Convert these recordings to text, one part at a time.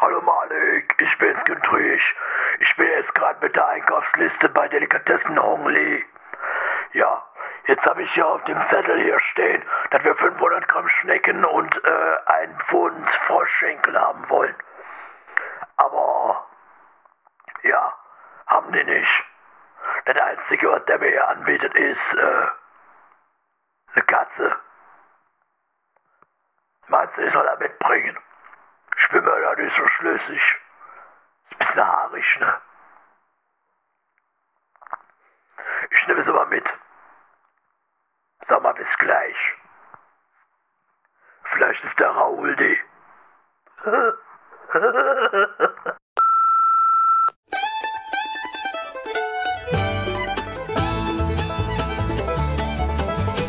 Hallo Malik, ich bin's Güntrich. Ich bin jetzt gerade mit der Einkaufsliste bei Delikatessen Hongli. Ja, jetzt habe ich hier auf dem Zettel hier stehen, dass wir 500 Gramm Schnecken und äh, ein Pfund Froschschenkel haben wollen. Aber, ja, haben die nicht. Das Einzige, was der mir hier anbietet, ist, äh, eine Katze. Meinst du, ich soll er mitbringen? Bin mir da nicht so schlüssig. Ist ein bisschen haarig, ne? Ich nehme es aber mit. Sag mal, bis gleich. Vielleicht ist der Raoul die.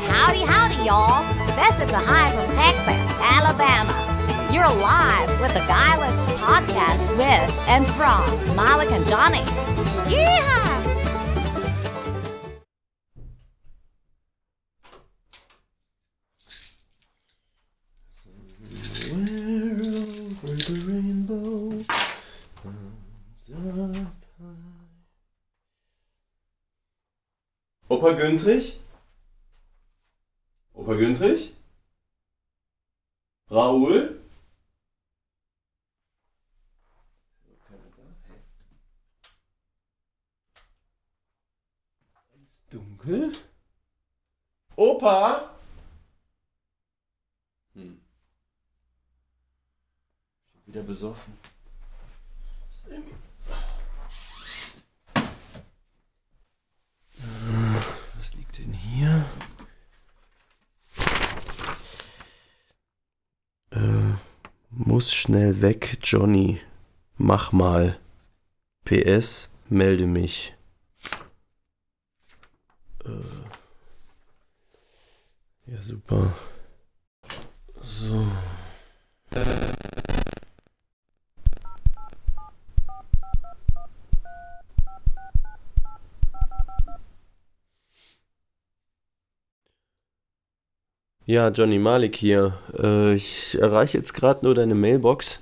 Howdy, howdy, y'all. This is a hi from Texas, Alabama. You're live with the Guileless podcast with and from Malik and Johnny. Up Opa Güntrich? Opa Güntrich? Raoul? Dunkel? Opa? Hm. Wieder besoffen. Was liegt denn hier? Äh, muss schnell weg, Johnny. Mach mal. PS, melde mich. Ja, super. So. Ja, Johnny Malik hier. Äh, ich erreiche jetzt gerade nur deine Mailbox.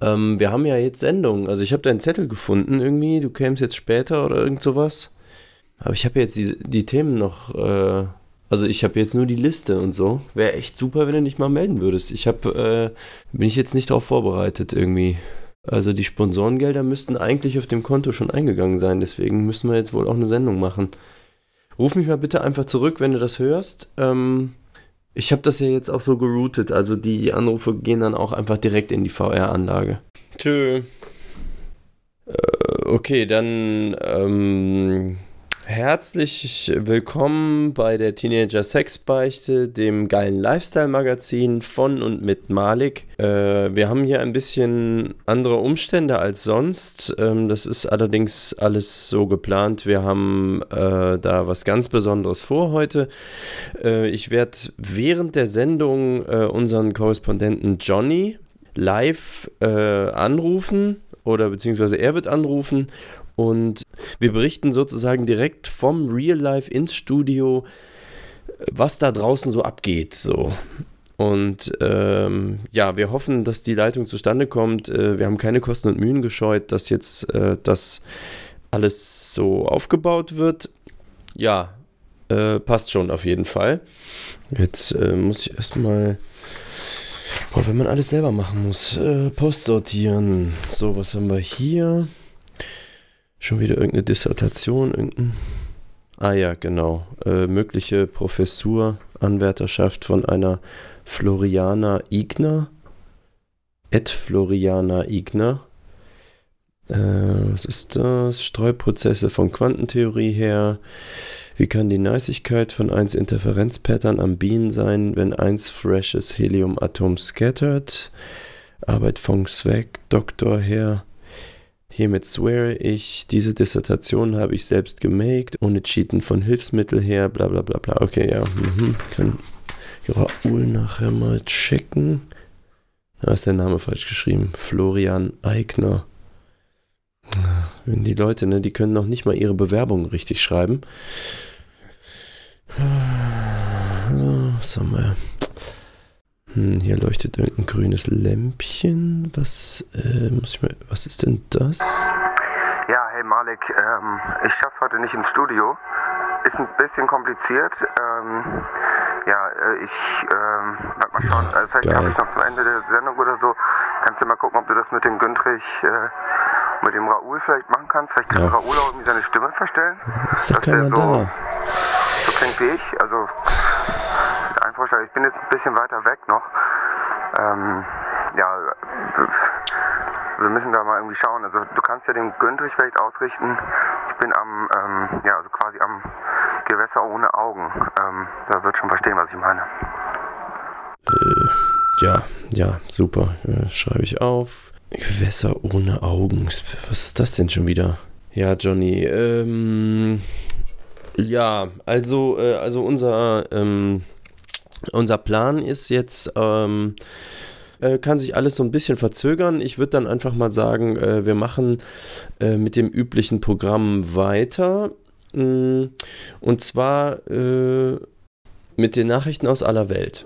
Ähm, wir haben ja jetzt Sendung. Also ich habe deinen Zettel gefunden irgendwie. Du kämst jetzt später oder irgend sowas. Aber ich habe jetzt die, die Themen noch. Äh, also ich habe jetzt nur die Liste und so. Wäre echt super, wenn du dich mal melden würdest. Ich habe, äh, bin ich jetzt nicht darauf vorbereitet irgendwie. Also die Sponsorengelder müssten eigentlich auf dem Konto schon eingegangen sein. Deswegen müssen wir jetzt wohl auch eine Sendung machen. Ruf mich mal bitte einfach zurück, wenn du das hörst. Ähm, ich habe das ja jetzt auch so geroutet, also die Anrufe gehen dann auch einfach direkt in die VR-Anlage. Tschö. Äh, okay, dann ähm, herzlich willkommen bei der Teenager Sexbeichte, dem geilen Lifestyle-Magazin von und mit Malik. Äh, wir haben hier ein bisschen andere Umstände als sonst. Ähm, das ist allerdings alles so geplant. Wir haben äh, da was ganz Besonderes vor heute. Äh, ich werde während der Sendung äh, unseren Korrespondenten Johnny live äh, anrufen oder beziehungsweise er wird anrufen und wir berichten sozusagen direkt vom Real Life ins Studio, was da draußen so abgeht. So. Und ähm, ja, wir hoffen, dass die Leitung zustande kommt. Äh, wir haben keine Kosten und Mühen gescheut, dass jetzt äh, das alles so aufgebaut wird. Ja, äh, passt schon auf jeden Fall. Jetzt äh, muss ich erstmal. Boah, wenn man alles selber machen muss. Äh, Post sortieren. So, was haben wir hier? Schon wieder irgendeine Dissertation, irgendein. Ah ja, genau. Äh, mögliche Professur, Anwärterschaft von einer Floriana Igner. Ed Floriana Igner. Äh, was ist das? Streuprozesse von Quantentheorie her. Wie kann die Neisigkeit von 1 Interferenzpattern am Bienen sein, wenn 1 freshes Heliumatom scattert? Arbeit von Zweck, Doktor her. Hiermit sweare ich, diese Dissertation habe ich selbst gemaked, ohne Cheaten von Hilfsmittel her, bla bla bla bla. Okay, ja. Mhm. Kann Raoul nachher mal checken. Da ist der Name falsch geschrieben. Florian Eigner. Wenn die Leute, ne, die können noch nicht mal ihre Bewerbung richtig schreiben. So, haben wir? Hm, hier leuchtet irgendein grünes Lämpchen. Was, äh, muss ich mal, was ist denn das? Ja, hey Malik, ähm, ich schaff's heute nicht ins Studio. Ist ein bisschen kompliziert. Ähm, ja, äh, ich ähm, warte mal schauen. Also vielleicht Geil. schaffe ich noch zum Ende der Sendung oder so. Kannst du mal gucken, ob du das mit dem Güntrich, äh, mit dem Raoul vielleicht machen kannst. Vielleicht kann Ja. Raoul auch irgendwie seine Stimme verstellen. Ist doch keiner so, da. So klingt wie ich. Also Vorschlag. Ich bin jetzt ein bisschen weiter weg noch. Ähm, ja, wir müssen da mal irgendwie schauen. Also du kannst ja den Güntrich vielleicht ausrichten. Ich bin am, ähm, ja, also quasi am Gewässer ohne Augen. Ähm, da wird schon verstehen, was ich meine. Ja, ja, super. Äh, schreibe ich auf. Gewässer ohne Augen. Was ist das denn schon wieder? Ja, Johnny, ähm, ja, also, äh, also unser, ähm, unser Plan ist jetzt, ähm, äh, kann sich alles so ein bisschen verzögern. Ich würde dann einfach mal sagen, äh, wir machen äh, mit dem üblichen Programm weiter. Mm, Und zwar äh, mit den Nachrichten aus aller Welt.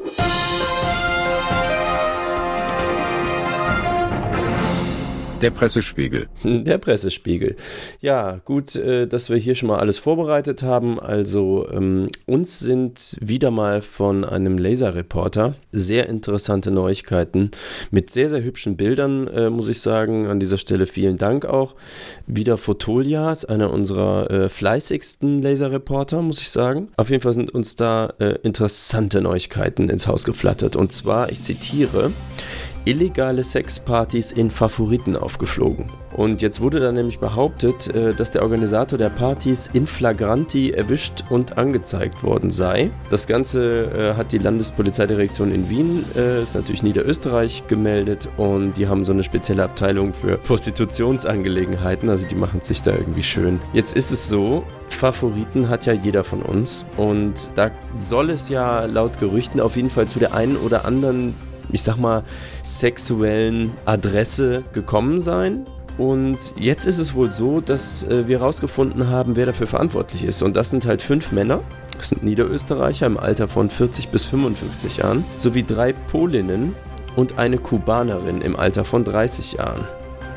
Der Pressespiegel. Der Pressespiegel. Ja, gut, äh, dass wir hier schon mal alles vorbereitet haben. Also ähm, uns sind wieder mal von einem Laserreporter sehr interessante Neuigkeiten mit sehr, sehr hübschen Bildern, äh, muss ich sagen. An dieser Stelle vielen Dank auch. Wieder Fotolia ist einer unserer äh, fleißigsten Laserreporter, muss ich sagen. Auf jeden Fall sind uns da äh, interessante Neuigkeiten ins Haus geflattert. Und zwar, ich zitiere, illegale Sexpartys in Favoriten aufgeflogen. Und jetzt wurde dann nämlich behauptet, äh, dass der Organisator der Partys in flagranti erwischt und angezeigt worden sei. Das Ganze äh, hat die Landespolizeidirektion in Wien, äh, ist natürlich Niederösterreich, gemeldet und die haben so eine spezielle Abteilung für Prostitutionsangelegenheiten, also die machen sich da irgendwie schön. Jetzt ist es so, Favoriten hat ja jeder von uns und da soll es ja laut Gerüchten auf jeden Fall zu der einen oder anderen ich sag mal, sexuellen Adresse gekommen sein. Und jetzt ist es wohl so, dass äh, wir herausgefunden haben, wer dafür verantwortlich ist. Und das sind halt fünf Männer. Das sind Niederösterreicher im Alter von 40 bis 55 Jahren, sowie drei Polinnen und eine Kubanerin im Alter von 30 Jahren.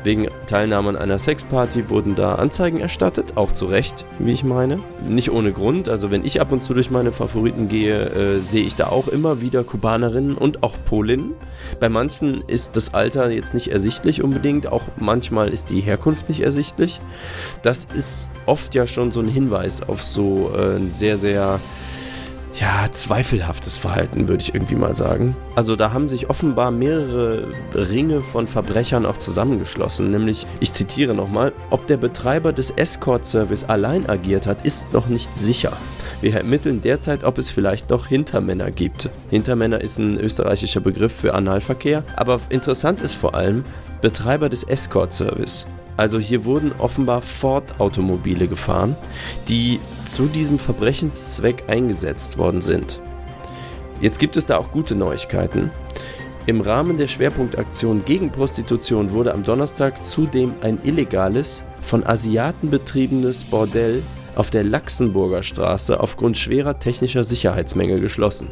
Wegen Teilnahme an einer Sexparty wurden da Anzeigen erstattet, auch zu Recht, wie ich meine. Nicht ohne Grund, also wenn ich ab und zu durch meine Favoriten gehe, äh, sehe ich da auch immer wieder Kubanerinnen und auch Polinnen. Bei manchen ist das Alter jetzt nicht ersichtlich unbedingt, auch manchmal ist die Herkunft nicht ersichtlich. Das ist oft ja schon so ein Hinweis auf so äh, ein sehr, sehr ja, zweifelhaftes Verhalten, würde ich irgendwie mal sagen. Also da haben sich offenbar mehrere Ringe von Verbrechern auch zusammengeschlossen, nämlich, ich zitiere nochmal, ob der Betreiber des Escort-Service allein agiert hat, ist noch nicht sicher. Wir ermitteln derzeit, ob es vielleicht noch Hintermänner gibt. Hintermänner ist ein österreichischer Begriff für Analverkehr, aber interessant ist vor allem Betreiber des Escort-Service. Also hier wurden offenbar Ford-Automobile gefahren, die zu diesem Verbrechenszweck eingesetzt worden sind. Jetzt gibt es da auch gute Neuigkeiten. Im Rahmen der Schwerpunktaktion gegen Prostitution wurde am Donnerstag zudem ein illegales, von Asiaten betriebenes Bordell auf der Laxenburger Straße aufgrund schwerer technischer Sicherheitsmängel geschlossen.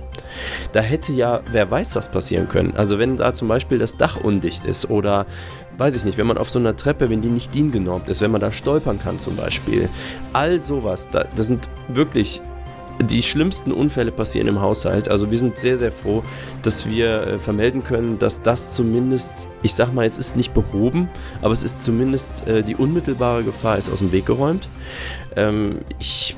Da hätte ja wer weiß was passieren können. Also wenn da zum Beispiel das Dach undicht ist oder weiß ich nicht, wenn man auf so einer Treppe, wenn die nicht DIN genormt ist, wenn man da stolpern kann zum Beispiel. All sowas, da, das sind wirklich die schlimmsten Unfälle passieren im Haushalt. Also wir sind sehr, sehr froh, dass wir äh, vermelden können, dass das zumindest, ich sag mal, jetzt ist nicht behoben, aber es ist zumindest äh, die unmittelbare Gefahr ist aus dem Weg geräumt. Ähm, ich,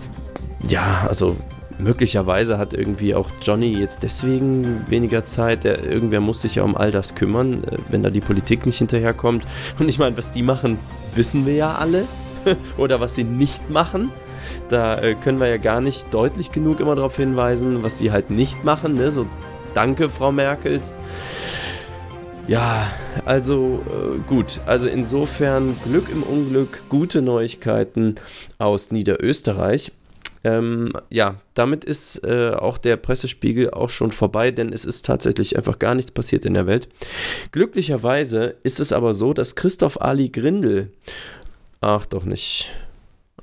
ja, also möglicherweise hat irgendwie auch Johnny jetzt deswegen weniger Zeit. Der, irgendwer muss sich ja um all das kümmern, äh, wenn da die Politik nicht hinterherkommt. Und ich meine, was die machen, wissen wir ja alle. Oder was sie nicht machen. Da äh, können wir ja gar nicht deutlich genug immer darauf hinweisen, was sie halt nicht machen. Ne? So, danke, Frau Merkels. Ja, also äh, gut. Also insofern Glück im Unglück, gute Neuigkeiten aus Niederösterreich. Ähm, ja, damit ist äh, auch der Pressespiegel auch schon vorbei, denn es ist tatsächlich einfach gar nichts passiert in der Welt. Glücklicherweise ist es aber so, dass Christoph Ali Grindel, ach doch nicht,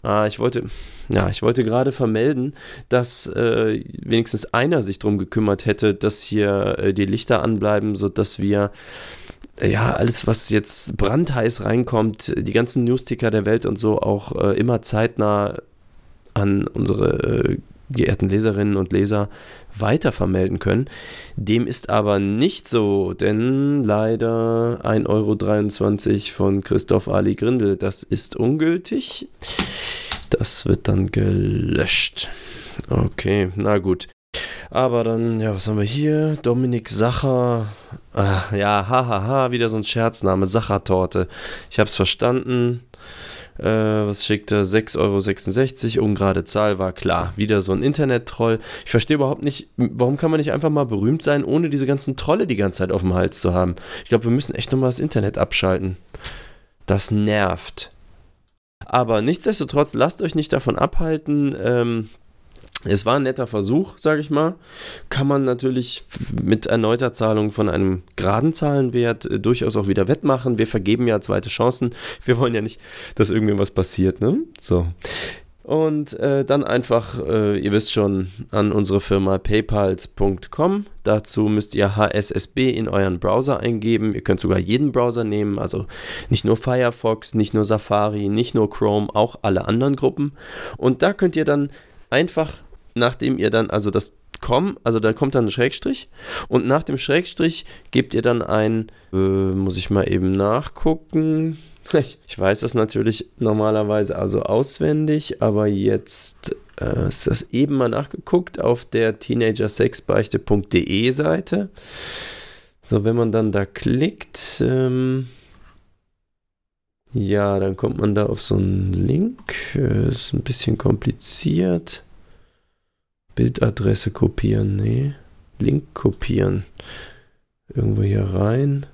Ah, ich wollte, ja, ich wollte gerade vermelden, dass äh, wenigstens einer sich darum gekümmert hätte, dass hier äh, die Lichter anbleiben, sodass wir äh, ja, alles, was jetzt brandheiß reinkommt, die ganzen Newsticker der Welt und so auch äh, immer zeitnah an unsere äh, geehrten Leserinnen und Leser weiter vermelden können. Dem ist aber nicht so, denn leider 1,23 Euro von Christoph Ali Grindel, das ist ungültig. Das wird dann gelöscht. Okay, na gut. Aber dann, ja, was haben wir hier? Dominik Sacher. Ah, ja, hahaha, wieder so ein Scherzname. Sachertorte. Ich hab's verstanden. Äh, was schickt er? 6,66 Euro, ungerade Zahl, war klar. Wieder so ein Internet-Troll. Ich verstehe überhaupt nicht, warum kann man nicht einfach mal berühmt sein, ohne diese ganzen Trolle die ganze Zeit auf dem Hals zu haben? Ich glaube, wir müssen echt nochmal das Internet abschalten. Das nervt. Aber nichtsdestotrotz, lasst euch nicht davon abhalten, ähm, es war ein netter Versuch, sage ich mal. Kann man natürlich mit erneuter Zahlung von einem geraden Zahlenwert äh, durchaus auch wieder wettmachen. Wir vergeben ja zweite Chancen. Wir wollen ja nicht, dass irgendwas passiert, ne? So. Und äh, dann einfach, äh, ihr wisst schon, an unsere Firma paypals.com. Dazu müsst ihr HSSB in euren Browser eingeben. Ihr könnt sogar jeden Browser nehmen, also nicht nur Firefox, nicht nur Safari, nicht nur Chrome, auch alle anderen Gruppen. Und da könnt ihr dann einfach nachdem ihr dann, also das com, also da kommt dann ein Schrägstrich und nach dem Schrägstrich gebt ihr dann ein, äh, muss ich mal eben nachgucken. Ich, ich weiß das natürlich normalerweise also auswendig, aber jetzt äh, ist das eben mal nachgeguckt auf der teenagersexbeichte.de Seite. So, wenn man dann da klickt, ähm, ja, dann kommt man da auf so einen Link. Äh, ist ein bisschen kompliziert. Bildadresse kopieren, nee. Link kopieren. Irgendwo hier rein.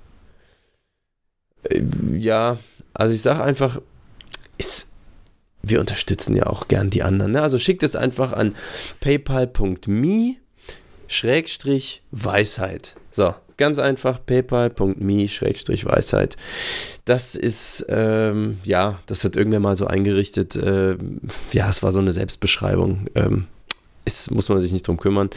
Äh, ja, also ich sage einfach, ist, wir unterstützen ja auch gern die anderen. Ne? Also schickt es einfach an paypal.me Schrägstrich Weisheit. So, ganz einfach paypal.me Schrägstrich Weisheit. Das ist, ähm, ja, das hat irgendwer mal so eingerichtet. Äh, ja, es war so eine Selbstbeschreibung. Ähm, ist, muss man sich nicht drum kümmern.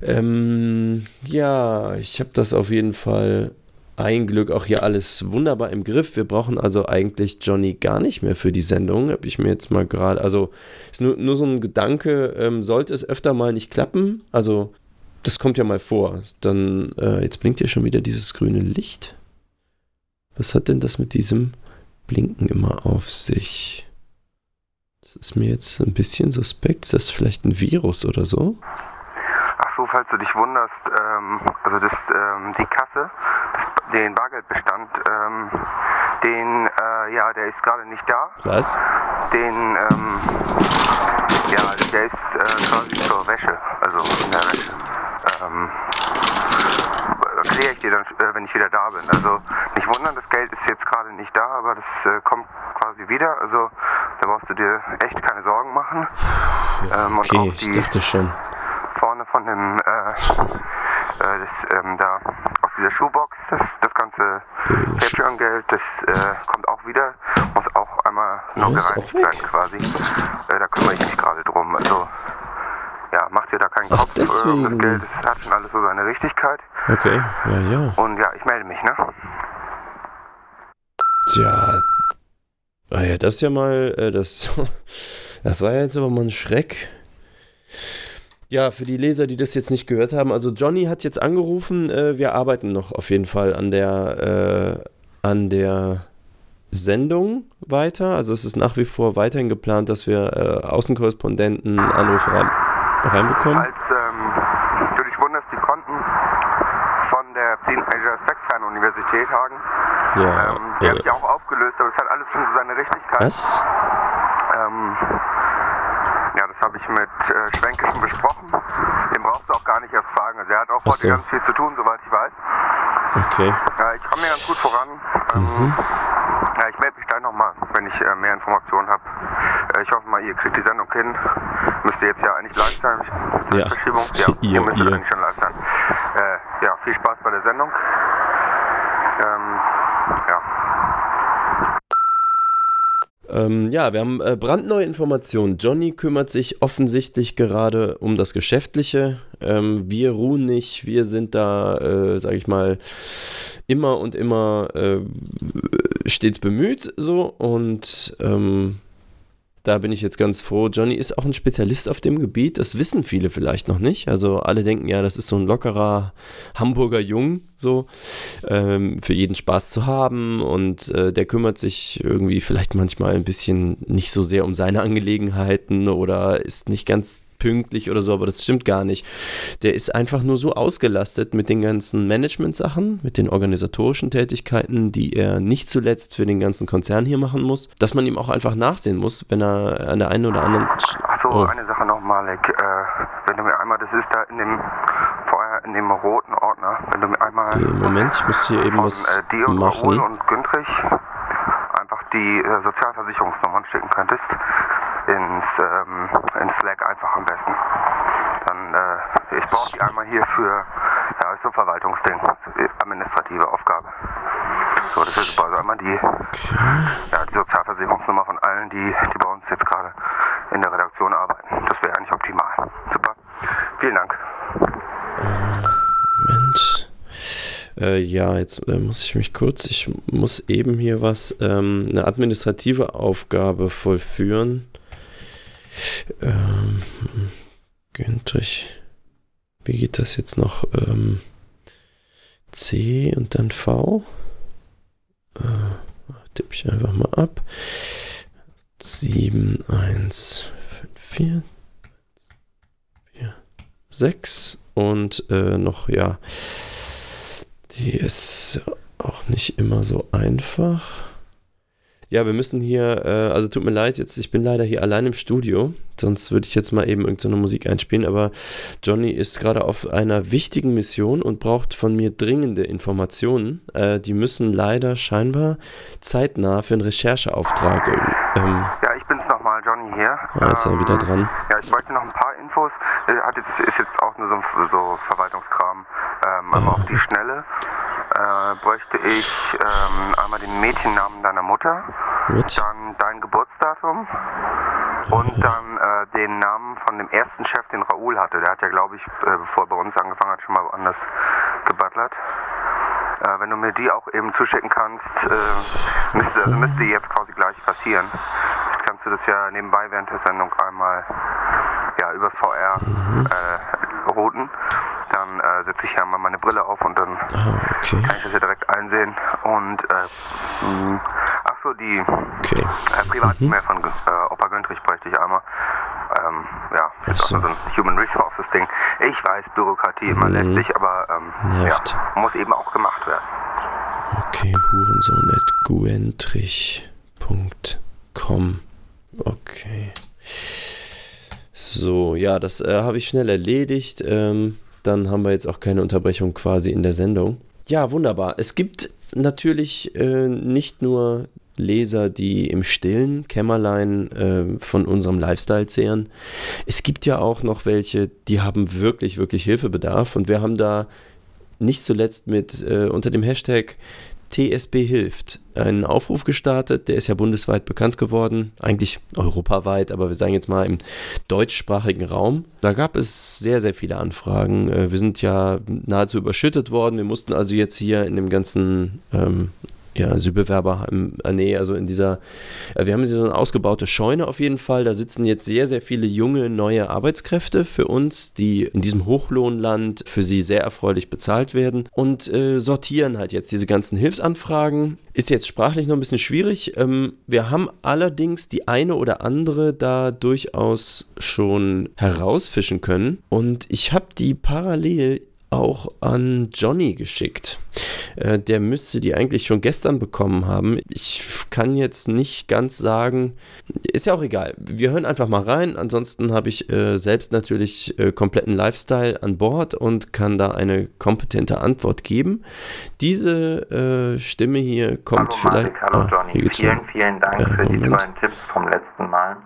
Ähm, ja, ich habe das auf jeden Fall ein Glück auch hier alles wunderbar im Griff. Wir brauchen also eigentlich Johnny gar nicht mehr für die Sendung. Habe ich mir jetzt mal gerade, also ist nur, nur so ein Gedanke, ähm, sollte es öfter mal nicht klappen, also das kommt ja mal vor, dann, äh, jetzt blinkt hier schon wieder dieses grüne Licht. Was hat denn das mit diesem Blinken immer auf sich? Das ist mir jetzt ein bisschen suspekt. Ist das vielleicht ein Virus oder so? Ach so, falls du dich wunderst, ähm, also das, ähm, die Kasse, das, den Bargeldbestand, ähm, den, äh, ja, der ist gerade nicht da. Was? Den, ähm, ja, der ist äh, quasi zur Wäsche, also in der Wäsche. Erkläre ich dir dann, äh, wenn ich wieder da bin. Also nicht wundern, das Geld ist jetzt gerade nicht da, aber das äh, kommt quasi wieder. Also da brauchst du dir echt keine Sorgen machen. Ja, Ähm, und okay, ich dachte schon. Vorne von dem, äh, äh, das, ähm, da aus dieser Schuhbox, das, das ganze Patreon-Geld, das äh, kommt auch wieder, muss auch einmal ist auch gereinigt werden quasi. Äh, da kümmere ich mich gerade drum. Also ja, macht dir da keinen Ach, Kopf. äh, deswegen. Das Geld das hat schon alles so seine Richtigkeit. Okay, ja, ja. Und ja, ich melde mich, ne? Tja. Ah ja, das ist ja mal, äh, das, das war ja jetzt aber mal ein Schreck. Ja, für die Leser, die das jetzt nicht gehört haben, also Johnny hat jetzt angerufen, äh, wir arbeiten noch auf jeden Fall an der, äh, an der Sendung weiter. Also es ist nach wie vor weiterhin geplant, dass wir äh, Außenkorrespondenten Anrufe rein, reinbekommen. Als ähm, du dich wunderst, die Konten von der Teenager Sex Fan Universität Hagen, Ja, ähm, habe äh, ich auch aufgelöst, aber das hat alles schon so seine Richtigkeit. was? Ähm, ja, das habe ich mit äh, Schwenke schon besprochen. Den brauchst du auch gar nicht erst fragen. Also er hat auch heute ganz viel zu tun, soweit ich weiß. Okay. Ja, ich komme mir ganz gut voran. Ähm, Mhm. Ja, ich melde mich gleich nochmal, wenn ich äh, mehr Informationen habe. Äh, ich hoffe mal, ihr kriegt die Sendung hin. Müsste jetzt ja eigentlich live sein. Ja. Zeitverschiebung. Ja, Ihr, ihr müsstet ihr. eigentlich schon live sein. Äh, ja, viel Spaß bei der Sendung. Ähm, ja. Ähm, ja, wir haben äh, brandneue Informationen. Johnny kümmert sich offensichtlich gerade um das Geschäftliche. Ähm, wir ruhen nicht, wir sind da, äh, sag ich mal, immer und immer äh, stets bemüht so und ähm, da bin ich jetzt ganz froh. Johnny ist auch ein Spezialist auf dem Gebiet. Das wissen viele vielleicht noch nicht. Also alle denken ja, das ist so ein lockerer Hamburger Jung, so ähm, für jeden Spaß zu haben. Und äh, der kümmert sich irgendwie vielleicht manchmal ein bisschen nicht so sehr um seine Angelegenheiten oder ist nicht ganz pünktlich oder so, aber das stimmt gar nicht. Der ist einfach nur so ausgelastet mit den ganzen Management-Sachen, mit den organisatorischen Tätigkeiten, die er nicht zuletzt für den ganzen Konzern hier machen muss, dass man ihm auch einfach nachsehen muss, wenn er an der einen oder anderen. Achso, oh. eine Sache noch, Malek. Äh, wenn du mir einmal, das ist da in dem vorher in dem roten Ordner, wenn du mir einmal. Okay, Moment, ich muss hier eben von, was äh, dir und machen. Raoul und Güntrich einfach die äh, Sozialversicherungsnummern schicken könntest ins, ähm, in Slack einfach am besten. Dann, äh, ich brauche die einmal hier für, ja, ist so ein Verwaltungsding, administrative Aufgabe. So, das ist super. Also einmal die, ja, die Sozialversicherungsnummer von allen, die, die bei uns jetzt gerade in der Redaktion arbeiten. Das wäre eigentlich optimal. Super. Vielen Dank. Moment. Äh, ja, jetzt äh, muss ich mich kurz, ich muss eben hier was, ähm, eine administrative Aufgabe vollführen. Ähm, Güntrich. Wie geht das jetzt noch? Ähm, C und dann V. Äh, tippe ich einfach mal ab. 7, 1, 5, 4, 4, 6 und äh, noch, ja, die ist auch nicht immer so einfach. Ja, wir müssen hier, äh, also tut mir leid, jetzt, ich bin leider hier allein im Studio, sonst würde ich jetzt mal eben irgendeine Musik einspielen, aber Johnny ist gerade auf einer wichtigen Mission und braucht von mir dringende Informationen. Äh, die müssen leider scheinbar zeitnah für einen Rechercheauftrag. Ähm, Ja, Johnny hier. ah, jetzt ist er Ähm, wieder dran. Ja, ich wollte noch ein paar Infos. Äh, Hat jetzt, ist jetzt auch nur so, so Verwaltungskram. Ähm, aber auf die Schnelle äh, bräuchte ich ähm, einmal den Mädchennamen deiner Mutter, Gut. dann dein Geburtsdatum und dann äh, den Namen von dem ersten Chef, den Raoul hatte. Der hat ja, glaube ich, äh, bevor er bei uns angefangen hat, schon mal woanders gebutlert. Äh, wenn du mir die auch eben zuschicken kannst, äh, müsste, also müsste jetzt quasi gleich passieren. Kannst du das ja nebenbei während der Sendung einmal ja, übers VR äh, routen. Dann äh, setze ich ja mal meine Brille auf und dann Ah, okay. kann ich das ja direkt einsehen. Und äh, mh, ach so, die Okay. äh, Privat-E-Mail von äh, Opa Güntrich bräuchte ich einmal. Ähm, ja, ist so. auch nur so ein Human Resources Ding. Ich weiß, Bürokratie immer Mhm. lästig, aber ähm, ja, muss eben auch gemacht werden. Okay, hurensohn.guentrich.com. Okay. So, ja, das äh, habe ich schnell erledigt. Ähm, dann haben wir jetzt auch keine Unterbrechung quasi in der Sendung. Ja, wunderbar. Es gibt natürlich äh, nicht nur Leser, die im stillen Kämmerlein äh, von unserem Lifestyle zehren. Es gibt ja auch noch welche, die haben wirklich, wirklich Hilfebedarf. Und wir haben da nicht zuletzt mit äh, unter dem Hashtag TSB hilft einen Aufruf gestartet, der ist ja bundesweit bekannt geworden, eigentlich europaweit, aber wir sagen jetzt mal im deutschsprachigen Raum. Da gab es sehr, sehr viele Anfragen. Äh, Wir sind ja nahezu überschüttet worden. Wir mussten also jetzt hier in dem ganzen ähm, ja, Asylbewerber, äh, nee, also in dieser, äh, wir haben hier so eine ausgebaute Scheune auf jeden Fall. Da sitzen jetzt sehr, sehr viele junge, neue Arbeitskräfte für uns, die in diesem Hochlohnland für sie sehr erfreulich bezahlt werden und äh, sortieren halt jetzt diese ganzen Hilfsanfragen. Ist jetzt sprachlich noch ein bisschen schwierig. Ähm, wir haben allerdings die eine oder andere da durchaus schon herausfischen können und ich habe die parallel auch an Johnny geschickt. Äh, der müsste die eigentlich schon gestern bekommen haben. Ich kann jetzt nicht ganz sagen, ist ja auch egal. Wir hören einfach mal rein. Ansonsten habe ich äh, selbst natürlich äh, kompletten Lifestyle an Bord und kann da eine kompetente Antwort geben. Diese äh, Stimme hier kommt hallo vielleicht. Marek, hallo Ah, Johnny. vielen, vielen Dank für die Moment. tollen Tipps vom letzten Mal.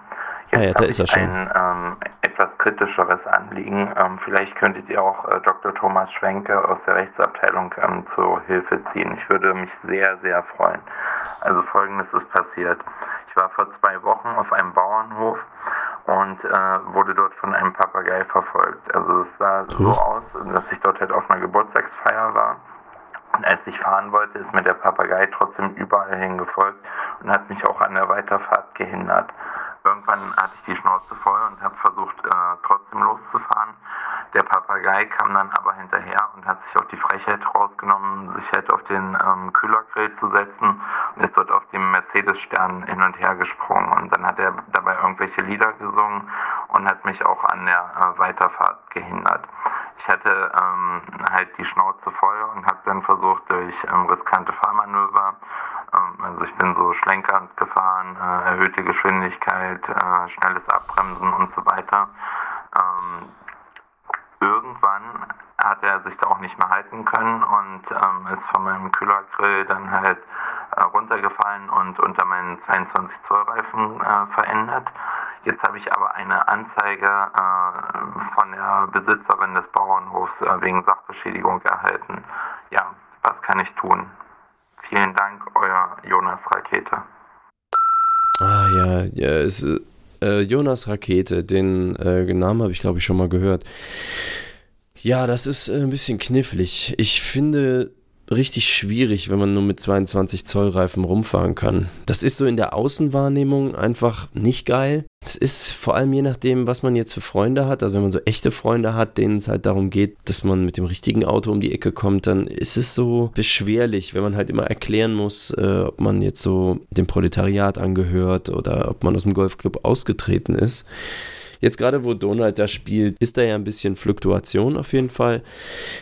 Ah ja, da habe ist er schon. ein ähm, etwas kritischeres Anliegen. Ähm, vielleicht könntet ihr auch äh, Dr. Thomas Schwenke aus der Rechtsabteilung ähm, zur Hilfe ziehen. Ich würde mich sehr, sehr freuen. Also folgendes ist passiert. Ich war vor zwei Wochen auf einem Bauernhof und äh, wurde dort von einem Papagei verfolgt. Also es sah so aus, dass ich dort halt auf einer Geburtstagsfeier war. Und als ich fahren wollte, ist mir der Papagei trotzdem überall hingefolgt und hat mich auch an der Weiterfahrt gehindert. Irgendwann hatte ich die Schnauze voll und habe versucht, äh, trotzdem loszufahren. Der Papagei kam dann aber hinterher und hat sich auch die Frechheit rausgenommen, sich halt auf den ähm, Kühlergrill zu setzen und ist dort auf dem Mercedes-Stern hin und her gesprungen. Und dann hat er dabei irgendwelche Lieder gesungen und hat mich auch an der äh, Weiterfahrt gehindert. Ich hatte ähm, halt die Schnauze voll und habe dann versucht, durch ähm, riskante Fahrmanöver, ähm, also ich bin so schlenkernd gefahren, äh, erhöhte Geschwindigkeit, äh, schnelles Abbremsen und so weiter. Ähm, irgendwann hat er sich da auch nicht mehr halten können und ähm, ist von meinem Kühlergrill dann halt äh, runtergefallen und unter meinen 22 Zoll Reifen äh, verändert. Jetzt habe ich aber eine Anzeige äh, von der Besitzerin des Bauernhofs äh, wegen Sachbeschädigung erhalten. Ja, was kann ich tun? Vielen Dank, euer Jonas Rakete. Ah ja, ja es, äh, Jonas Rakete, den äh, Namen habe ich glaube ich schon mal gehört. Ja, das ist äh, ein bisschen knifflig. Ich finde richtig schwierig, wenn man nur mit 22 Zoll Reifen rumfahren kann. Das ist so in der Außenwahrnehmung einfach nicht geil. Es ist vor allem je nachdem, was man jetzt für Freunde hat. Also wenn man so echte Freunde hat, denen es halt darum geht, dass man mit dem richtigen Auto um die Ecke kommt, dann ist es so beschwerlich, wenn man halt immer erklären muss, äh, ob man jetzt so dem Proletariat angehört oder ob man aus dem Golfclub ausgetreten ist. Jetzt gerade, wo Donald da spielt, ist da ja ein bisschen Fluktuation auf jeden Fall.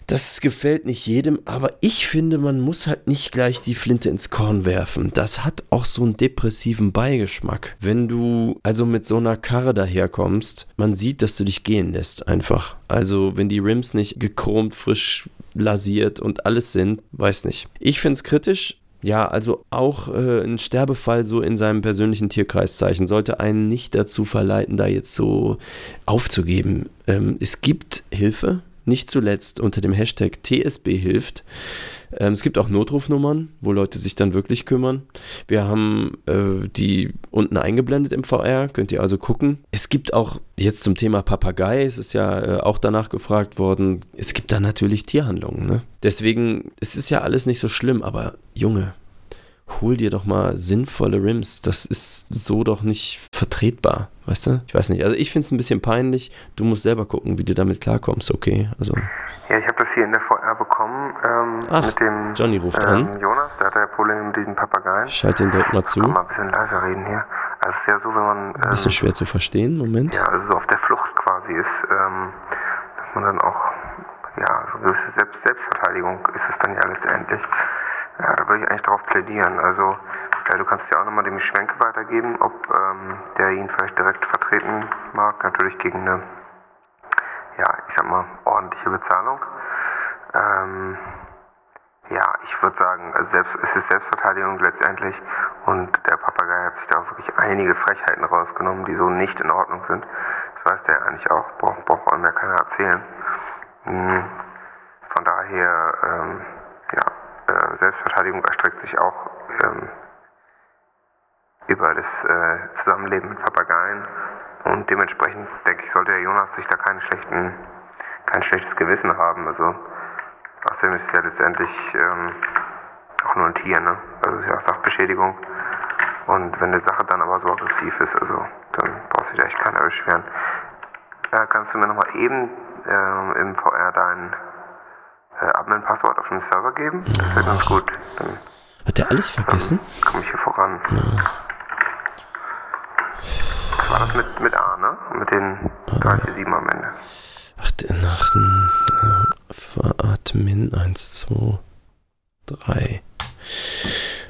Das gefällt nicht jedem, aber ich finde, man muss halt nicht gleich die Flinte ins Korn werfen. Das hat auch so einen depressiven Beigeschmack. Wenn du also mit so einer Karre daherkommst, man sieht, dass du dich gehen lässt einfach. Also wenn die Rims nicht gechromt, frisch lasiert und alles sind, weiß nicht. Ich finde es kritisch, ja, also auch äh, ein Sterbefall so in seinem persönlichen Tierkreiszeichen sollte einen nicht dazu verleiten, da jetzt so aufzugeben. Ähm, es gibt Hilfe, nicht zuletzt unter dem Hashtag TSB hilft. Ähm, es gibt auch Notrufnummern, wo Leute sich dann wirklich kümmern. Wir haben äh, die unten eingeblendet im VR, könnt ihr also gucken. Es gibt auch jetzt zum Thema Papagei, es ist ja äh, auch danach gefragt worden, es gibt da natürlich Tierhandlungen. Ne? Deswegen, es ist ja alles nicht so schlimm, aber Junge, hol dir doch mal sinnvolle Rims. Das ist so doch nicht vertretbar, weißt du? Ich weiß nicht. Also ich finde es ein bisschen peinlich. Du musst selber gucken, wie du damit klarkommst, okay? Also. Ja, ich habe das hier in der VR bekommen ähm, Ach, mit dem Johnny ruft ähm, an. Jonas, der hat ja Probleme mit diesem Papageien. Schalt den direkt mal zu. Mal ein bisschen leiser reden hier. Also es ist ja so, wenn man ähm, Ein bisschen schwer zu verstehen, Moment. ja, also so auf der Flucht quasi ist, ähm, dass man dann auch, ja, so eine gewisse Selbst Selbstverteidigung ist es dann ja letztendlich. Ja, da würde ich eigentlich darauf plädieren. Also, ja, du kannst ja auch nochmal dem Schwenke weitergeben, ob ähm, der ihn vielleicht direkt vertreten mag, natürlich gegen eine, ja, ich sag mal, ordentliche Bezahlung. Ähm, ja, ich würde sagen, selbst, es ist Selbstverteidigung letztendlich und der Papagei hat sich da auch wirklich einige Frechheiten rausgenommen, die so nicht in Ordnung sind. Das weiß der eigentlich auch, braucht, braucht einem ja keiner erzählen. Hm, Von daher, ähm, ja, äh, Selbstverteidigung erstreckt sich auch ähm, über das äh, Zusammenleben mit Papageien und dementsprechend denke ich, sollte der Jonas sich da keinen schlechten, kein schlechtes Gewissen haben. Also Außerdem ist es ja letztendlich ähm, auch nur ein Tier, ne? Also ist ja auch Sachbeschädigung. Und wenn eine Sache dann aber so aggressiv ist, also dann braucht sich da echt keiner beschweren. Ja, kannst du mir nochmal eben ähm, im VR dein äh, Admin-Passwort auf dem Server geben? Das wäre ganz gut. Dann Hat der alles vergessen? komme ich hier voran. Was war das mit, mit A, ne? Mit den 3, 4, 7 am Ende. Ach, der nach dem ja, Veradmin 1, 2, 3.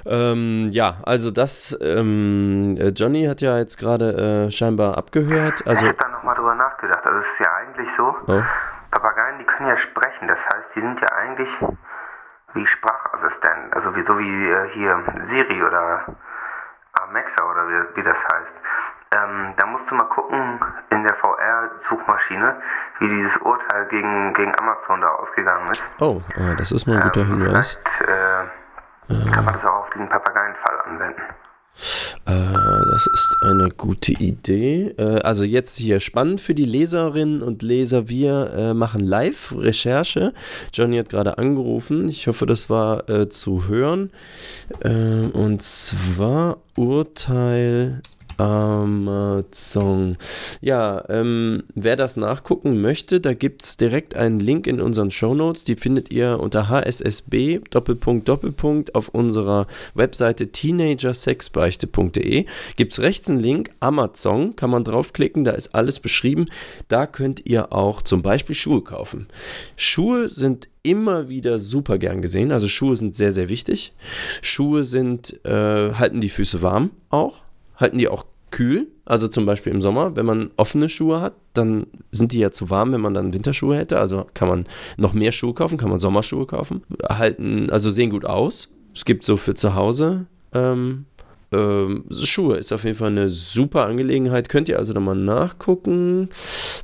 Ähm, ja, also das, ähm, äh, Johnny hat ja jetzt gerade äh, scheinbar abgehört. Also, ich habe da nochmal drüber nachgedacht. Also es ist ja eigentlich so, oh, Papageien, die können ja sprechen. Das heißt, die sind ja eigentlich wie Sprachassistenten. Also wie, so wie äh, hier Siri oder Alexa oder wie, wie das heißt. Ähm, da musst du mal gucken in der VR-Suchmaschine, wie dieses Urteil gegen, gegen Amazon da ausgegangen ist. oh ah, das ist mal ein guter Ähm, Hinweis. Äh, kann man das auch auf diesen Papageienfall anwenden. Äh, Das ist eine gute Idee. Äh, also jetzt hier spannend für die Leserinnen und Leser. Wir äh, machen Live-Recherche. Johnny hat gerade angerufen. Ich hoffe, das war äh, zu hören. Äh, und zwar Urteil Amazon. Ja, ähm, wer das nachgucken möchte, da gibt es direkt einen Link in unseren Show Notes. Die findet ihr unter hssb Doppelpunkt Doppelpunkt auf unserer Webseite teenagersexbeichte.de. Gibt es rechts einen Link, Amazon, kann man draufklicken, da ist alles beschrieben. Da könnt ihr auch zum Beispiel Schuhe kaufen. Schuhe sind immer wieder super gern gesehen. Also Schuhe sind sehr, sehr wichtig. Schuhe sind, äh, halten die Füße warm auch halten die auch kühl. Also zum Beispiel im Sommer, wenn man offene Schuhe hat, dann sind die ja zu warm, wenn man dann Winterschuhe hätte. Also kann man noch mehr Schuhe kaufen, kann man Sommerschuhe kaufen. Halten, also sehen gut aus. Es gibt so für zu Hause ähm, ähm, Schuhe. Ist auf jeden Fall eine super Angelegenheit. Könnt ihr also da mal nachgucken.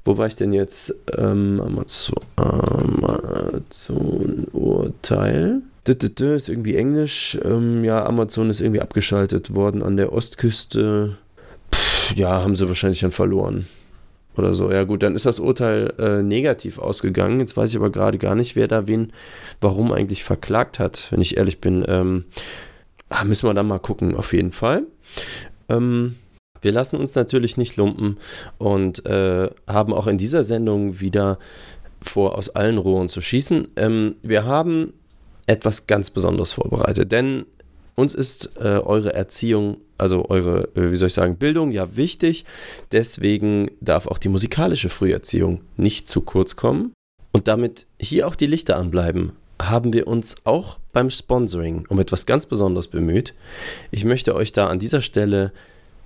Wo war ich denn jetzt? Ähm, Amazon, Amazon Urteil ist irgendwie Englisch. Ähm, ja, Amazon ist irgendwie abgeschaltet worden an der Ostküste. Pff, ja, haben sie wahrscheinlich dann verloren. Oder so. Ja, gut, dann ist das Urteil äh, negativ ausgegangen. Jetzt weiß ich aber gerade gar nicht, wer da wen, warum eigentlich verklagt hat, wenn ich ehrlich bin. Ähm, ah, müssen wir dann mal gucken, auf jeden Fall. Ähm, wir lassen uns natürlich nicht lumpen und äh, haben auch in dieser Sendung wieder vor, aus allen Rohren zu schießen. Ähm, wir haben etwas ganz Besonderes vorbereitet. Denn uns ist äh, eure Erziehung, also eure, äh, wie soll ich sagen, Bildung ja wichtig. Deswegen darf auch die musikalische Früherziehung nicht zu kurz kommen. Und damit hier auch die Lichter anbleiben, haben wir uns auch beim Sponsoring um etwas ganz Besonderes bemüht. Ich möchte euch da an dieser Stelle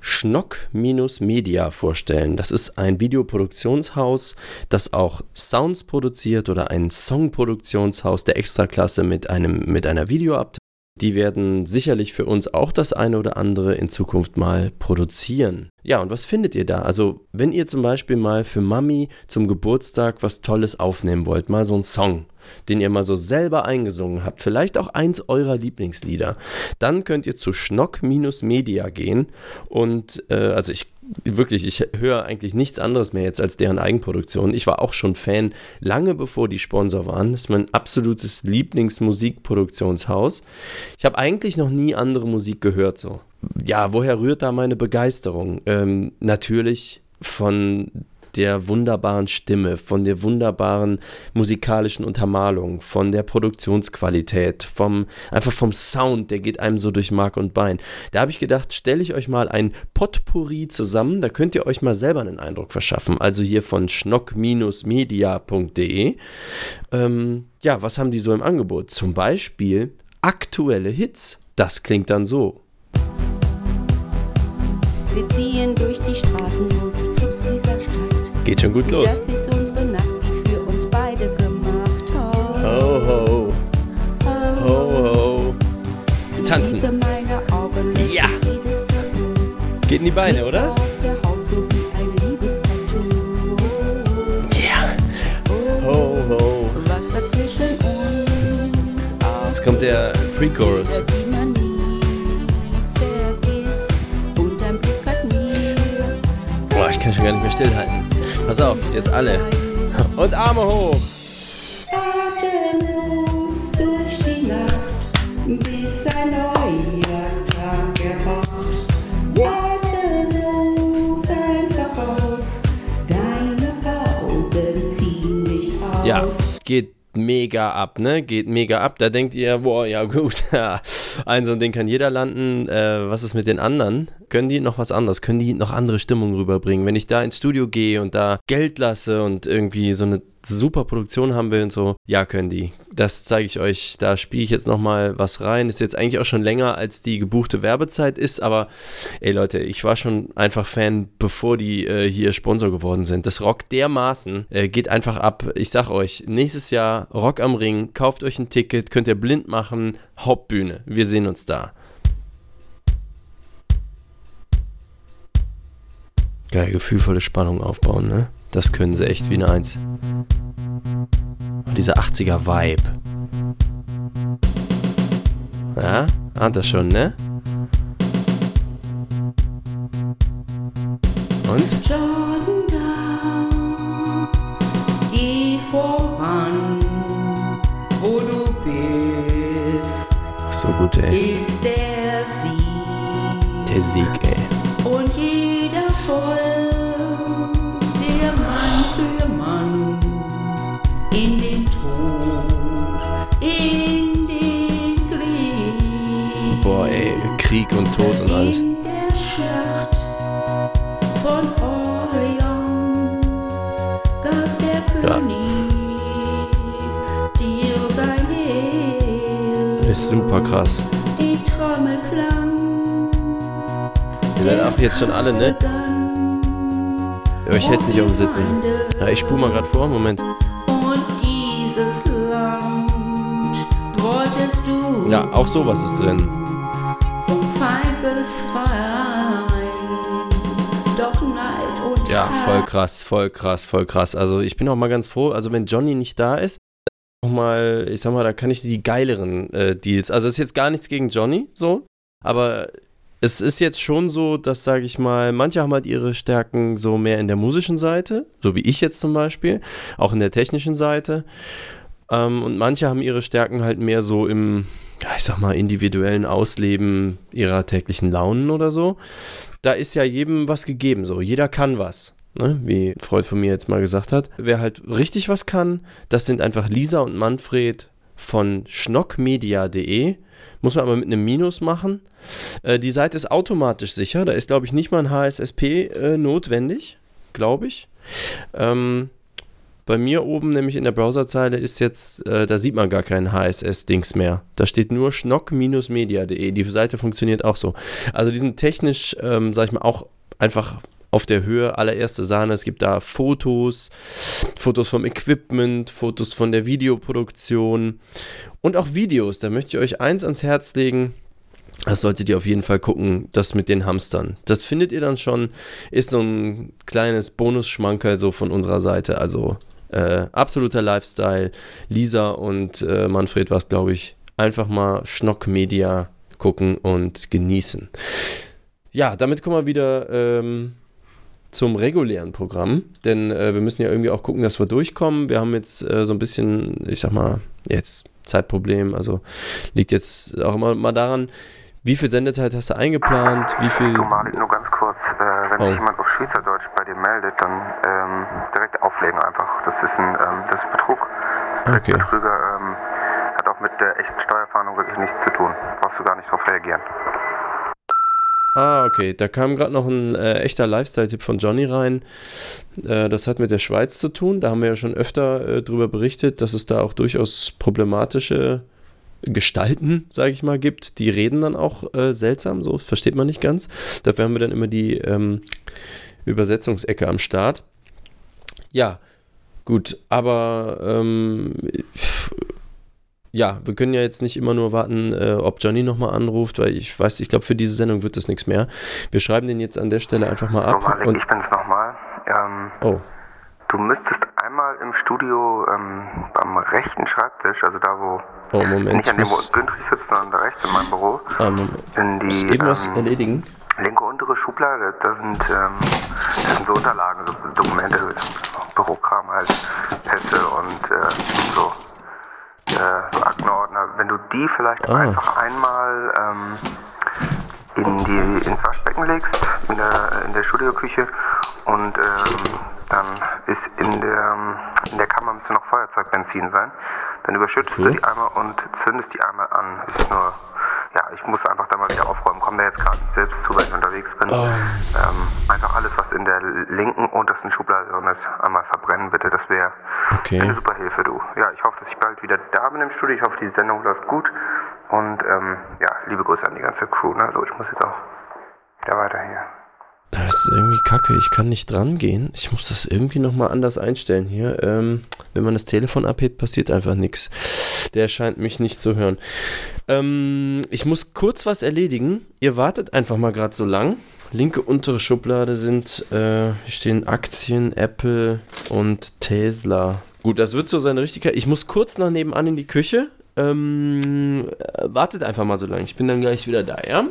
Schnock-Media vorstellen. Das ist ein Videoproduktionshaus, das auch Sounds produziert oder ein Songproduktionshaus der Extraklasse mit, einem, mit einer Videoabteilung. Die werden sicherlich für uns auch das eine oder andere in Zukunft mal produzieren. Ja, und was findet ihr da? Also, wenn ihr zum Beispiel mal für Mami zum Geburtstag was Tolles aufnehmen wollt, mal so einen Song, den ihr mal so selber eingesungen habt, vielleicht auch eins eurer Lieblingslieder, dann könnt ihr zu Schnock-Media gehen und, äh, also ich wirklich, ich höre eigentlich nichts anderes mehr jetzt als deren Eigenproduktion. Ich war auch schon Fan, lange bevor die Sponsor waren. Das ist mein absolutes Lieblingsmusikproduktionshaus. Ich habe eigentlich noch nie andere Musik gehört so. Ja, woher rührt da meine Begeisterung? Ähm, natürlich von der wunderbaren Stimme, von der wunderbaren musikalischen Untermalung, von der Produktionsqualität, vom einfach vom Sound, der geht einem so durch Mark und Bein. Da habe ich gedacht, stelle ich euch mal ein Potpourri zusammen, da könnt ihr euch mal selber einen Eindruck verschaffen. Also hier von schnock-media.de. Ähm, ja, was haben die so im Angebot? Zum Beispiel aktuelle Hits. Das klingt dann so. Wir ziehen durch die Straßen Geht schon gut los. Das ist unsere Nacht, für uns beide gemacht hat. Ho, ho. Ho, ho. Tanzen. Ja. Geht in die Beine, oder? Ja. Ho, ho. Jetzt kommt der Pre-Chorus. Boah, ich kann schon gar nicht mehr stillhalten. Pass auf, jetzt alle. Und Arme hoch. Mega ab, ne? Geht mega ab. Da denkt ihr, boah, ja gut, ein so ein Ding kann jeder landen. Äh, was ist mit den anderen? Können die noch was anderes? Können die noch andere Stimmungen rüberbringen? Wenn ich da ins Studio gehe und da Geld lasse und irgendwie so eine super Produktion haben will und so, ja, können die. Das zeige ich euch. Da spiele ich jetzt nochmal was rein. Ist jetzt eigentlich auch schon länger, als die gebuchte Werbezeit ist, aber ey Leute, ich war schon einfach Fan, bevor die äh, hier Sponsor geworden sind. Das rockt dermaßen, äh, geht einfach ab. Ich sag euch, nächstes Jahr Rock am Ring, kauft euch ein Ticket, könnt ihr blind machen, Hauptbühne. Wir sehen uns da. Geil, gefühlvolle Spannung aufbauen, ne? Das können sie echt wie eine Eins. Und dieser 80er-Vibe. Ja, ahnt das schon, ne? Und? Jordan down, geh voran, wo du bist, Ach, so gut, ey. ist der Sieg. Der Sieg, ey. Folgt, der Mann für Mann, in den Tod, in den Krieg. Boah, ey, Krieg und Tod und alles. In der Schlacht von Orleans gab der. König dir sein Heer. Ist super krass. Die Trommel klang, Ihr seid auch jetzt schon alle, ne? Aber ich hätte nicht auf dem Sitzen. Ja, ich spule mal gerade vor, Moment. Und dieses Land wolltest du Ja, auch sowas ist drin. Ja, voll krass, voll krass, voll krass. Also ich bin auch mal ganz froh, also wenn Johnny nicht da ist, auch mal, ich sag mal, da kann ich die geileren äh, Deals. Also es ist jetzt gar nichts gegen Johnny, so, aber es ist jetzt schon so, dass, sage ich mal, manche haben halt ihre Stärken so mehr in der musischen Seite, so wie ich jetzt zum Beispiel, auch in der technischen Seite. Ähm, und manche haben ihre Stärken halt mehr so im, ich sag mal, individuellen Ausleben ihrer täglichen Launen oder so. Da ist ja jedem was gegeben, so. Jeder kann was. Ne? Wie ein Freund von mir jetzt mal gesagt hat. Wer halt richtig was kann, das sind einfach Lisa und Manfred von schnockmedia.de. Muss man aber mit einem Minus machen. Äh, die Seite ist automatisch sicher. Da ist, glaube ich, nicht mal ein HSSP äh, notwendig. Glaube ich. Ähm, bei mir oben, nämlich in der Browserzeile, ist jetzt, äh, da sieht man gar kein HSS-Dings mehr. Da steht nur schnock-media.de. Die Seite funktioniert auch so. Also die sind technisch, ähm, sag ich mal, auch einfach auf der Höhe allererste Sahne. Es gibt da Fotos, Fotos vom Equipment, Fotos von der Videoproduktion und auch Videos. Da möchte ich euch eins ans Herz legen. Das solltet ihr auf jeden Fall gucken, das mit den Hamstern. Das findet ihr dann schon, ist so ein kleines Bonusschmankerl so von unserer Seite. Also äh, absoluter Lifestyle. Lisa und äh, Manfred war es, glaube ich, einfach mal Schnock Media gucken und genießen. Ja, damit kommen wir wieder ähm, zum regulären Programm, denn äh, wir müssen ja irgendwie auch gucken, dass wir durchkommen. Wir haben jetzt äh, so ein bisschen, ich sag mal, jetzt Zeitproblem, also liegt jetzt auch immer mal daran, wie viel Sendezeit hast du eingeplant, wie viel... Malik, nur ganz kurz, äh, wenn Oh. sich jemand auf Schweizerdeutsch bei dir meldet, dann ähm, direkt auflegen einfach. Das ist ein ähm, das ist Betrug. Das Okay. Betrüger ähm, hat auch mit der echten Steuerfahndung wirklich nichts zu tun. Brauchst du gar nicht drauf reagieren. Ah, okay. Da kam gerade noch ein äh, echter Lifestyle-Tipp von Johnny rein. Äh, das hat mit der Schweiz zu tun. Da haben wir ja schon öfter äh, drüber berichtet, dass es da auch durchaus problematische Gestalten, sage ich mal, gibt. Die reden dann auch äh, seltsam, so versteht man nicht ganz. Dafür haben wir dann immer die ähm, Übersetzungsecke am Start. Ja, gut, aber ähm, ja, wir können ja jetzt nicht immer nur warten, äh, ob Johnny nochmal anruft, weil ich weiß, ich glaube, für diese Sendung wird das nichts mehr. Wir schreiben den jetzt an der Stelle einfach mal So ab. Malik, Und, ich bin's nochmal. Ähm, oh, du müsstest einmal im Studio ähm, am rechten Schreibtisch, also da wo oh, Moment. nicht Ich an dem, wo Günther sitzt, sondern da rechts in meinem Büro, Moment. in muss die irgendwas ähm, erledigen. linke untere Schublade, da sind, ähm, da sind so Unterlagen, so Dokumente, Bürokram halt, Pässe und äh, so, äh, so. Wenn du die vielleicht Ah. einfach einmal ähm, in die, ins Waschbecken legst, in der, in der Studioküche und ähm, dann ist in der, in der Kammer müsste noch Feuerzeugbenzin sein. Dann überschüttest du Okay. die einmal und zündest die einmal an. Ist nur, ja, ich muss einfach da mal wieder aufräumen. Komm da jetzt gerade nicht selbst zu, weil ich unterwegs bin. Oh. Ähm, einfach alles, was in der linken untersten Schublade drin ist, einmal verbrennen bitte. Das wäre Okay. eine super Hilfe, du. Ja, ich hoffe, dass ich bald wieder da bin im Studio. Ich hoffe, die Sendung läuft gut. Und ähm, ja, liebe Grüße an die ganze Crew. Ne? So, ich muss jetzt auch wieder weiter hier. Das ist irgendwie kacke. Ich kann nicht dran gehen. Ich muss das irgendwie nochmal anders einstellen hier. Ähm, wenn man das Telefon abhebt, passiert einfach nichts. Der scheint mich nicht zu hören. Ähm, ich muss kurz was erledigen. Ihr wartet einfach mal gerade so lang. Linke untere Schublade sind, äh, stehen Aktien, Apple und Tesla. Gut, das wird so seine Richtigkeit. Ich muss kurz nach nebenan in die Küche. Ähm, äh, wartet einfach mal so lang. Ich bin dann gleich wieder da, ja?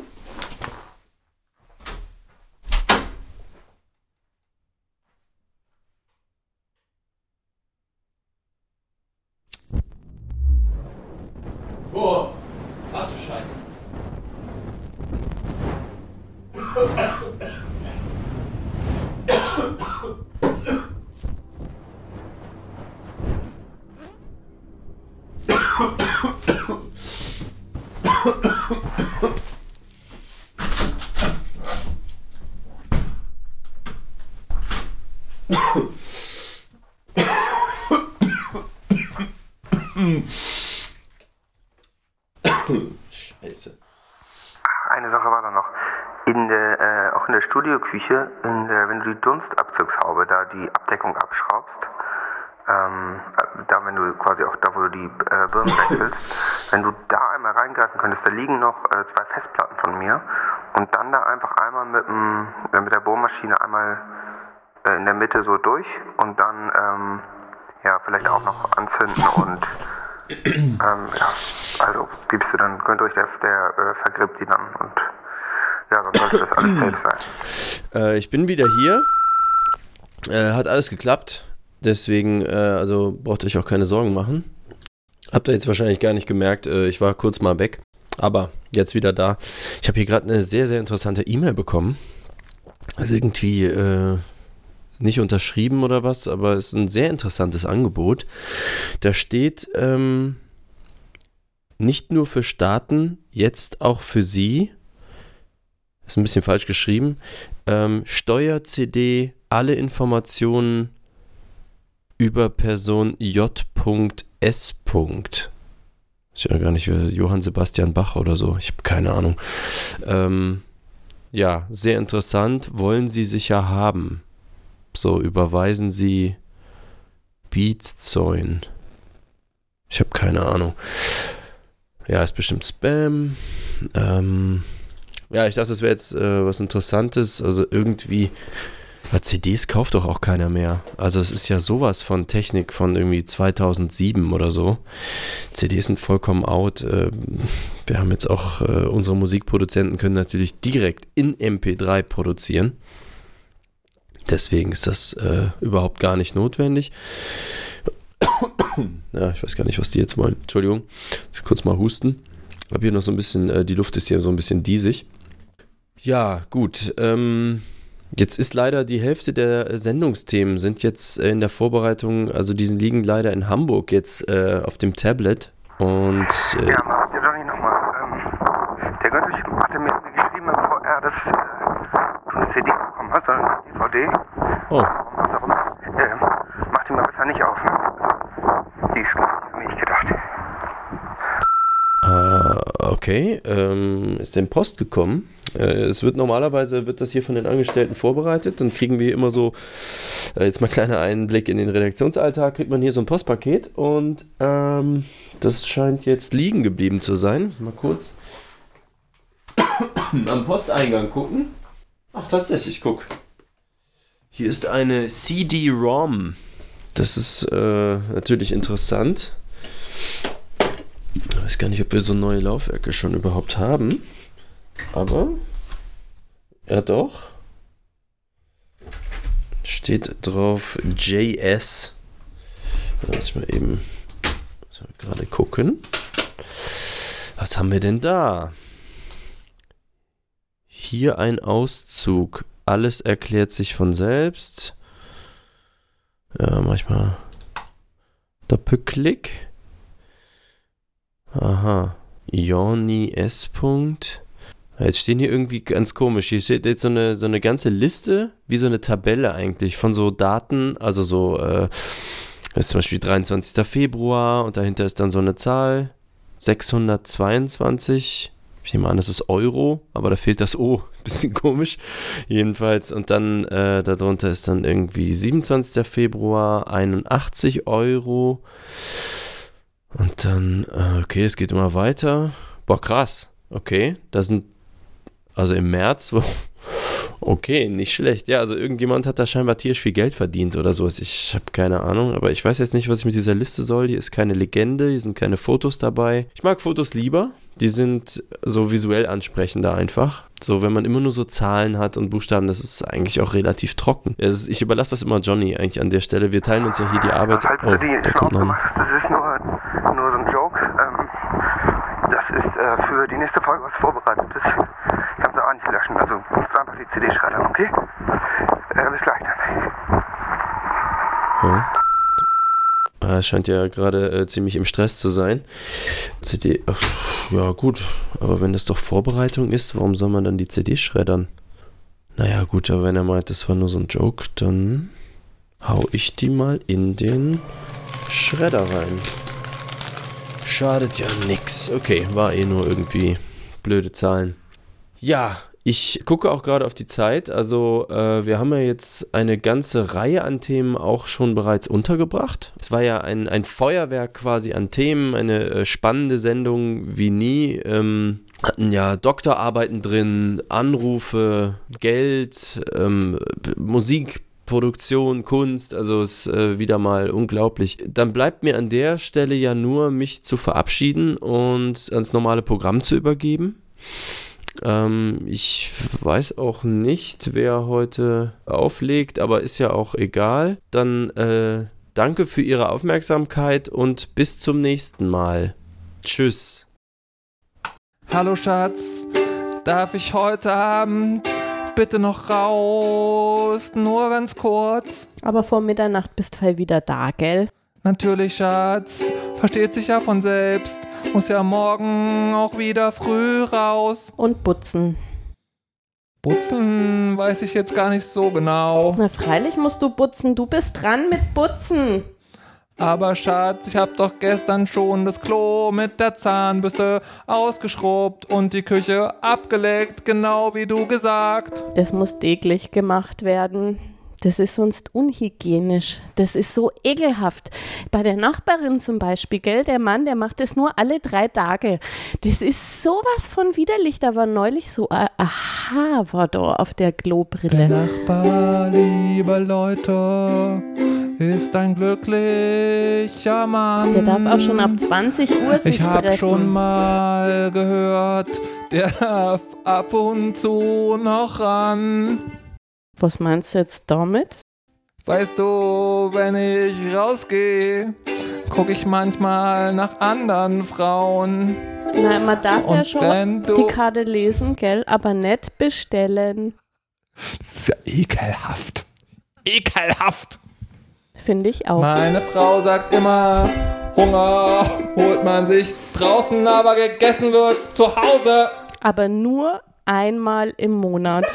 Scheiße. Eine Sache war da noch. In der, äh, auch in der Studioküche, in der, wenn du die Dunstabzugshaube, da die Abdeckung abschraubst, ähm, äh, da wenn du quasi auch da, wo du die äh, Birnen wechselst, wenn du da einmal reingreifen könntest, da liegen noch äh, zwei Festplatten von mir und dann da einfach einmal mit, dem, äh, mit der Bohrmaschine einmal äh, in der Mitte so durch und dann ähm, ja vielleicht auch noch anzünden und ähm, ja, also gibst du dann, könnt euch der, der äh, vergräbt die dann und ja, dann sollte das alles safe sein. Äh, ich bin wieder hier. Äh, hat alles geklappt. Deswegen, äh, also braucht euch auch keine Sorgen machen. Habt ihr jetzt wahrscheinlich gar nicht gemerkt, äh, ich war kurz mal weg. Aber jetzt wieder da. Ich habe hier gerade eine sehr, sehr interessante E-Mail bekommen. Also irgendwie äh, nicht unterschrieben oder was, aber es ist ein sehr interessantes Angebot. Da steht ähm, nicht nur für Staaten, jetzt auch für Sie. Ist ein bisschen falsch geschrieben. Ähm, Steuer-CD, alle Informationen über Person J.S. Ist ja gar nicht wie Johann Sebastian Bach oder so. Ich habe keine Ahnung. Ähm, ja, sehr interessant. Wollen Sie sicher haben. So, überweisen Sie Beatzoin. Ich habe keine Ahnung. Ja, ist bestimmt Spam. Ähm, ja, ich dachte, das wäre jetzt äh, was Interessantes. Also irgendwie. CDs kauft doch auch keiner mehr. Also es ist ja sowas von Technik von irgendwie 2007 oder so. CDs sind vollkommen out. Äh, Wir haben jetzt auch, äh, unsere Musikproduzenten können natürlich direkt in MP3 produzieren. Deswegen ist das äh, überhaupt gar nicht notwendig. ja, ich weiß gar nicht, was die jetzt wollen. Entschuldigung, ich kurz mal husten. Hab hier noch so ein bisschen, äh, die Luft ist hier so ein bisschen diesig. Ja, gut. Ähm, jetzt ist leider die Hälfte der Sendungsthemen sind jetzt äh, in der Vorbereitung, also die liegen leider in Hamburg jetzt äh, auf dem Tablet. Und äh, Ja, doch nicht nochmal. Ähm, der Götterich hatte mir geschrieben im VR, dass äh, du eine CD bekommen hast, sondern eine DVD. oh, Was auch immer. Ähm, mach die mal besser nicht auf? Also, die ist ich, für mich gedacht. äh, okay, ähm, ist denn Post gekommen? Äh, es wird normalerweise wird das hier von den Angestellten vorbereitet, dann kriegen wir immer so äh, jetzt mal kleiner Einblick in den Redaktionsalltag, kriegt man hier so ein Postpaket und ähm, das scheint jetzt liegen geblieben zu sein. Muss mal kurz am Posteingang gucken. Ach, tatsächlich, guck. Hier ist eine CD-ROM. Das ist äh, natürlich interessant. Ich weiß gar nicht, ob wir so neue Laufwerke schon überhaupt haben. Aber. Ja, doch. Steht drauf JS. Ich mal eben gerade gucken. Was haben wir denn da? Hier ein Auszug. Alles erklärt sich von selbst. Ja, manchmal Doppelklick. Aha. Joni S. Punkt. Jetzt stehen hier irgendwie ganz komisch. Hier steht jetzt so eine, so eine ganze Liste, wie so eine Tabelle eigentlich, von so Daten, also so, äh, das ist zum Beispiel 23. Februar und dahinter ist dann so eine Zahl, 622. Ich nehme an, das ist Euro, aber da fehlt das O. Bisschen komisch. Jedenfalls, und dann äh, darunter ist dann irgendwie 27. Februar, 81 Euro. Und dann, äh, okay, es geht immer weiter. Boah, krass. Okay, da sind, also im März, okay, nicht schlecht. Ja, also irgendjemand hat da scheinbar tierisch viel Geld verdient oder so. Ich habe keine Ahnung, aber ich weiß jetzt nicht, was ich mit dieser Liste soll. Hier ist keine Legende, hier sind keine Fotos dabei. Ich mag Fotos lieber. Die sind so visuell ansprechender einfach. So, wenn man immer nur so Zahlen hat und Buchstaben, das ist eigentlich auch relativ trocken. Ist- Ich überlasse das immer Johnny eigentlich an der Stelle. Wir teilen uns ja hier die Arbeit. Falls Oh, du die da kommt noch hast, das ist nur, nur so ein Joke. Ähm, das ist äh, für die nächste Folge was Vorbereitetes. Kannst du auch nicht löschen. Also nutzt einfach die CD-Schredder, okay? Äh, bis gleich dann. Ja. Er scheint ja gerade äh, ziemlich im Stress zu sein. CD, ach, ja gut, aber wenn das doch Vorbereitung ist, warum soll man dann die CD schreddern? Naja gut, aber wenn er meint, das war nur so ein Joke, dann hau ich die mal in den Schredder rein. Schadet ja nix. Okay, war eh nur irgendwie blöde Zahlen. Ja, ich gucke auch gerade auf die Zeit. Also, äh, wir haben ja jetzt eine ganze Reihe an Themen auch schon bereits untergebracht. Es war ja ein, ein Feuerwerk quasi an Themen, eine äh, spannende Sendung wie nie. Ähm, hatten ja Doktorarbeiten drin, Anrufe, Geld, ähm, Musik. Produktion, Kunst, also es ist äh, wieder mal unglaublich. Dann bleibt mir an der Stelle ja nur, mich zu verabschieden und ans normale Programm zu übergeben. Ähm, ich weiß auch nicht, wer heute auflegt, aber ist ja auch egal. Dann äh, danke für Ihre Aufmerksamkeit und bis zum nächsten Mal. Tschüss. Hallo Schatz, darf ich heute Abend bitte noch raus? Nur ganz kurz. Aber vor Mitternacht bist du wieder da, gell? Natürlich, Schatz. Versteht sich ja von selbst. Muss ja morgen auch wieder früh raus. Und putzen. Putzen weiß ich jetzt gar nicht so genau. Na, freilich musst du putzen. Du bist dran mit Putzen. Aber Schatz, ich hab doch gestern schon das Klo mit der Zahnbürste ausgeschrubbt und die Küche abgeleckt, genau wie du gesagt. Das muss täglich gemacht werden. Das ist sonst unhygienisch. Das ist so ekelhaft. Bei der Nachbarin zum Beispiel, gell, der Mann, der macht das nur alle drei Tage. Das ist sowas von widerlich. Da war neulich so ein Aha war da auf der Der Klobrille. Nachbar, liebe Leute, ist ein glücklicher Mann. Der darf auch schon ab 20 Uhr sich Ich hab treffen. schon mal gehört, der darf ab und zu noch ran. Was meinst du jetzt damit? Weißt du, wenn ich rausgehe, guck ich manchmal nach anderen Frauen. Na, man darf ja Und schon wenn du- die Karte lesen, gell, aber nicht bestellen. Das ist ja ekelhaft. Ekelhaft. Finde ich auch. Meine Frau sagt immer, Hunger holt man sich draußen, aber gegessen wird zu Hause. Aber nur einmal im Monat.